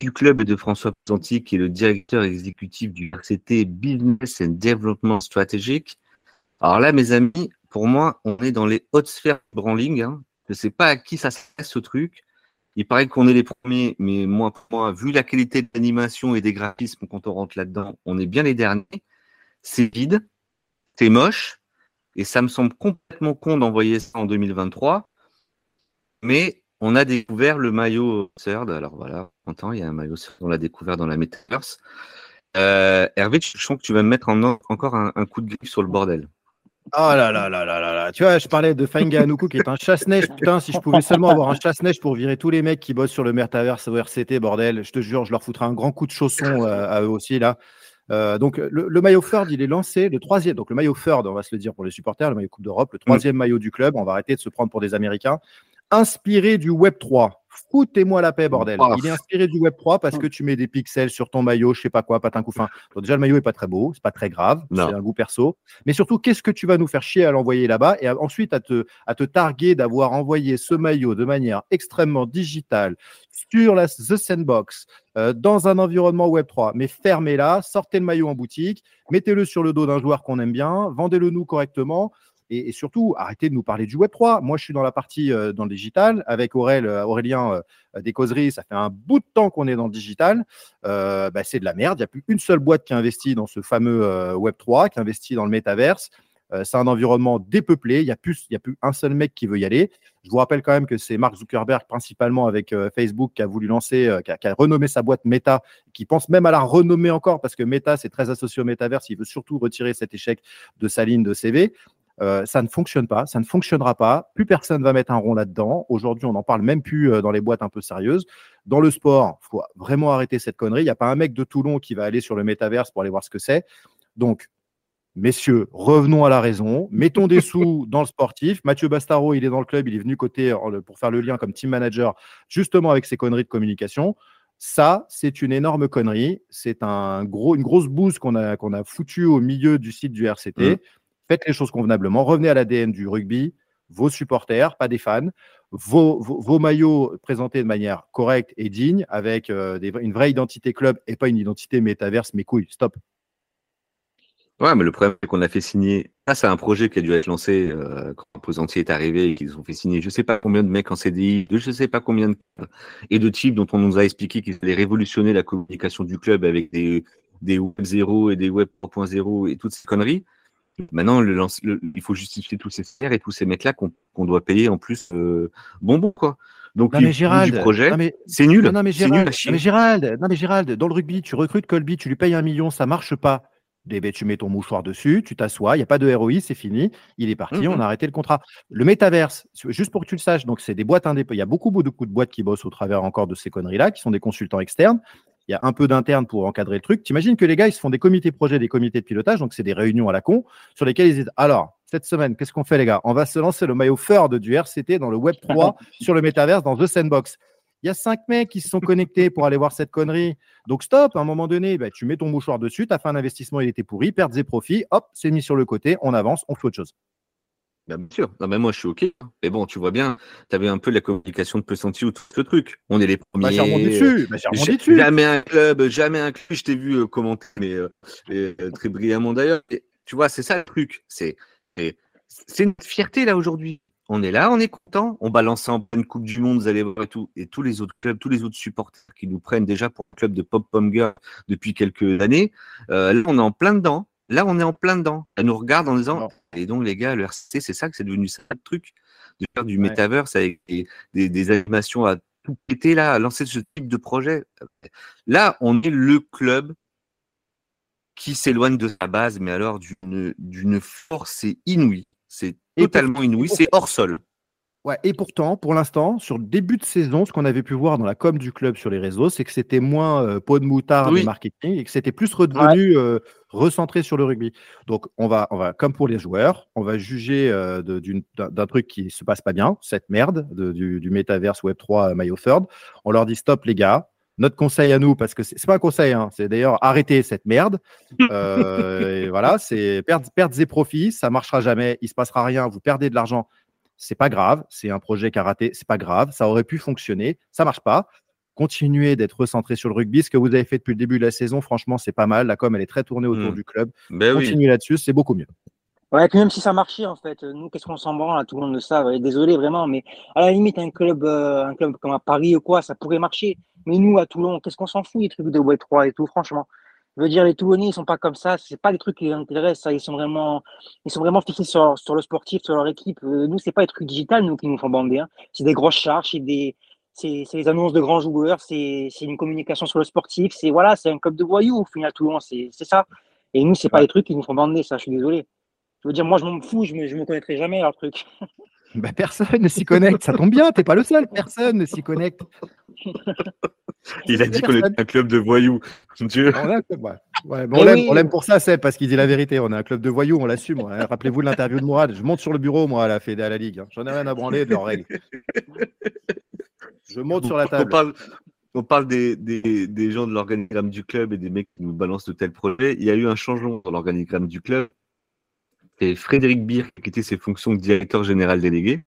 du club de François Pesanti, qui est le directeur exécutif du RCT Business and Development Strategic. Alors là, mes amis, pour moi, on est dans les hautes sphères de branding. Hein. Je ne sais pas à qui ça sert ce truc. Il paraît qu'on est les premiers, mais moi, pour moi, vu la qualité de l'animation et des graphismes quand on rentre là-dedans, on est bien les derniers. C'est vide, c'est moche, et ça me semble complètement con d'envoyer ça en 2023. Mais on a découvert le maillot Third. Alors voilà, content, il y a un maillot on l'a découvert dans la Metaverse. Euh, Hervé, je sens que tu vas me mettre encore un, coup de griffe sur le bordel. Oh là là là là là là. Tu vois, je parlais de Fanga Anuku qui est un chasse-neige. Putain, si je pouvais seulement avoir un chasse-neige pour virer tous les mecs qui bossent sur le Metaverse au RCT, bordel, je te jure, je leur foutrais un grand coup de chausson euh, à eux aussi là. Euh, donc le, maillot Ford, il est lancé, le troisième. Donc le maillot Ford, on va se le dire pour les supporters, le maillot Coupe d'Europe, le troisième maillot du club. On va arrêter de se prendre pour des Américains. Inspiré du Web 3. Foutez-moi la paix, bordel. Il est inspiré du Web 3 parce que tu mets des pixels sur ton maillot, je sais pas quoi, patin couffin. Donc déjà, le maillot est pas très beau, c'est pas très grave, c'est un goût perso. Mais surtout, qu'est-ce que tu vas nous faire chier à l'envoyer là-bas et ensuite à te, à te targuer d'avoir envoyé ce maillot de manière extrêmement digitale sur la, The Sandbox, euh, dans un environnement Web 3. Mais fermez-la, sortez le maillot en boutique, mettez-le sur le dos d'un joueur qu'on aime bien, vendez-le nous correctement. Et, surtout, arrêtez de nous parler du Web 3. Moi, je suis dans la partie euh, dans le digital avec euh, Aurélien des causeries. Ça fait un bout de temps qu'on est dans le digital. Bah, c'est de la merde. Il n'y a plus une seule boîte qui investit dans ce fameux Web 3, qui investit dans le métaverse. Euh, c'est un environnement dépeuplé. Il n'y a, plus, a plus un seul mec qui veut y aller. Je vous rappelle quand même que c'est Mark Zuckerberg, principalement avec euh, Facebook, qui a voulu lancer, euh, qui, a, renommé sa boîte Meta, qui pense même à la renommer encore parce que Meta, c'est très associé au métaverse. Il veut surtout retirer cet échec de sa ligne de CV. Ça ne fonctionne pas, ça ne fonctionnera pas. Plus personne va mettre un rond là-dedans. Aujourd'hui, on n'en parle même plus dans les boîtes un peu sérieuses. Dans le sport, il faut vraiment arrêter cette connerie. Il n'y a pas un mec de Toulon qui va aller sur le métaverse pour aller voir ce que c'est. Donc, Messieurs, revenons à la raison. Mettons des sous dans le sportif. Mathieu Bastaro, il est dans le club, il est venu côté pour faire le lien comme team manager, justement avec ses conneries de communication. Ça, c'est une énorme connerie. C'est un gros, une grosse bouse qu'on a, qu'on a foutue au milieu du site du RCT. Mmh. Faites les choses convenablement. Revenez à l'ADN du rugby. Vos supporters, pas des fans. Vos, maillots présentés de manière correcte et digne, avec euh, une vraie identité club et pas une identité métaverse. Mais couilles, stop. Ouais, mais le problème, qu'on a fait signer. Ça, c'est un projet qui a dû être lancé euh, quand le présentier est arrivé et qu'ils ont fait signer je ne sais pas combien de mecs en CDI, de je ne sais pas combien de et de types dont on nous a expliqué qu'ils allaient révolutionner la communication du club avec des, des Web 0 et des Web 3.0 et toutes ces conneries. Maintenant, le, il faut justifier tous ces serres et tous ces mecs-là qu'on doit payer en plus euh, bonbon, quoi. Donc, non, mais Gérald, du projet, c'est nul. Non, mais Gérald, mais Gérald, non, mais Gérald, dans le rugby, tu recrutes Colby, tu lui payes un million, ça marche pas. Ben, tu mets ton mouchoir dessus, tu t'assois, il n'y a pas de ROI, c'est fini, il est parti, on mmh a arrêté le contrat. Le métaverse, juste pour que tu le saches, donc c'est des boîtes indépendantes. Il y a beaucoup, beaucoup de boîtes qui bossent au travers encore de ces conneries-là, qui sont des consultants externes. Il y a un peu d'internes pour encadrer le truc. T'imagines que les gars, ils se font des comités projets, des comités de pilotage, donc c'est des réunions à la con, sur lesquelles ils disent alors, cette semaine, qu'est-ce qu'on fait, les gars? On va se lancer le maillot Ford du RCT dans le Web 3 sur le métaverse dans The Sandbox. Il y a cinq mecs qui se sont connectés pour aller voir cette connerie. Donc stop, à un moment donné, bah, tu mets ton mouchoir dessus, tu as fait un investissement, il était pourri, pertes et profits, hop, c'est mis sur le côté, on avance, on fait autre chose. Bien sûr, non, moi je suis OK. Mais bon, tu vois bien, tu avais un peu la communication de Pessanti ou tout ce truc. On est les bah, premiers. dessus. Bah, dessus. Jamais un club, jamais un club, je t'ai vu euh, commenter, mais euh, très brillamment d'ailleurs. Tu vois, c'est ça le truc. C'est une fierté là aujourd'hui on est là, on est content, on balance en une Coupe du Monde, vous allez voir et tout. Et tous les autres clubs, tous les autres supporters qui nous prennent déjà pour le club de Pop Pom depuis quelques années, euh, là, on est en plein dedans. Là, on est en plein dedans. Elle nous regarde en disant Et donc, les gars, le RCT, c'est ça que c'est devenu ça le truc, de faire du metaverse avec des, animations à tout péter, là, à lancer ce type de projet. Là, on est le club qui s'éloigne de sa base, mais alors d'une force inouïe. C'est totalement inouï, c'est hors sol. Ouais, et pourtant, pour l'instant, sur le début de saison, ce qu'on avait pu voir dans la com du club sur les réseaux, c'est que c'était moins euh, pot de moutarde et marketing et que c'était plus redevenu euh, recentré sur le rugby. Donc, on va, on va, comme pour les joueurs, on va juger euh, d'un truc qui se passe pas bien, cette merde du, du Metaverse Web3 Maillot Third. On leur dit stop, les gars, notre conseil à nous, parce que c'est pas un conseil, hein, c'est d'ailleurs arrêter cette merde. Euh, voilà, c'est perdre, perdre et profits, ça marchera jamais, il se passera rien, vous perdez de l'argent, c'est pas grave, c'est un projet qui a raté, c'est pas grave, ça aurait pu fonctionner, ça marche pas. continuez d'être recentré sur le rugby. Ce que vous avez fait depuis le début de la saison, franchement, c'est pas mal. La com, elle est très tournée autour Mm. du club. Ben oui. Continuez là-dessus, c'est beaucoup mieux. Ouais, puis même si ça marchait, en fait, nous, qu'est-ce qu'on s'en branle, là, tout le monde le sait. ouais, Désolé, vraiment, mais à la limite, un club, euh, un club comme à Paris ou quoi, ça pourrait marcher. Mais nous, à Toulon, qu'est-ce qu'on s'en fout des trucs de Web 3 et tout, franchement? Je veux dire, les Toulonnais, ils sont pas comme ça. C'est pas des trucs qui les intéressent. Ça. Ils sont vraiment, ils sont vraiment fixés sur, sur le sportif, sur leur équipe. Euh, nous, c'est pas des trucs digital, nous, qui nous font bander. Hein. C'est des grosses charges, c'est des, c'est c'est des annonces de grands joueurs, c'est c'est une communication sur le sportif. C'est voilà, c'est un club de voyous au final, Toulon, c'est c'est ça. Et nous, c'est pas des trucs qui nous font bander. Ça, je suis désolé. Je veux dire, moi, je m'en fous, je me, je me connaîtrai jamais leur truc. Bah, personne ne s'y connecte. Ça tombe bien, t'es pas le seul. Personne ne s'y connecte. Il a dit qu'on était un club de voyous. Dieu. On, ouais. Ouais, l'aime oui. pour ça, c'est parce qu'il dit la vérité. On a un club de voyous, on l'assume. Rappelez-vous de l'interview de Mourad. Je monte sur le bureau, moi, à la Fédé à la Ligue. hein. J'en ai rien à branler de leurs règles. Je monte sur la On table. parle, on parle des, des, des gens de l'organigramme du club et des mecs qui nous balancent de tels projets. Il y a eu un changement dans l'organigramme du club. Frédéric Beer qui a quitté ses fonctions de directeur général délégué.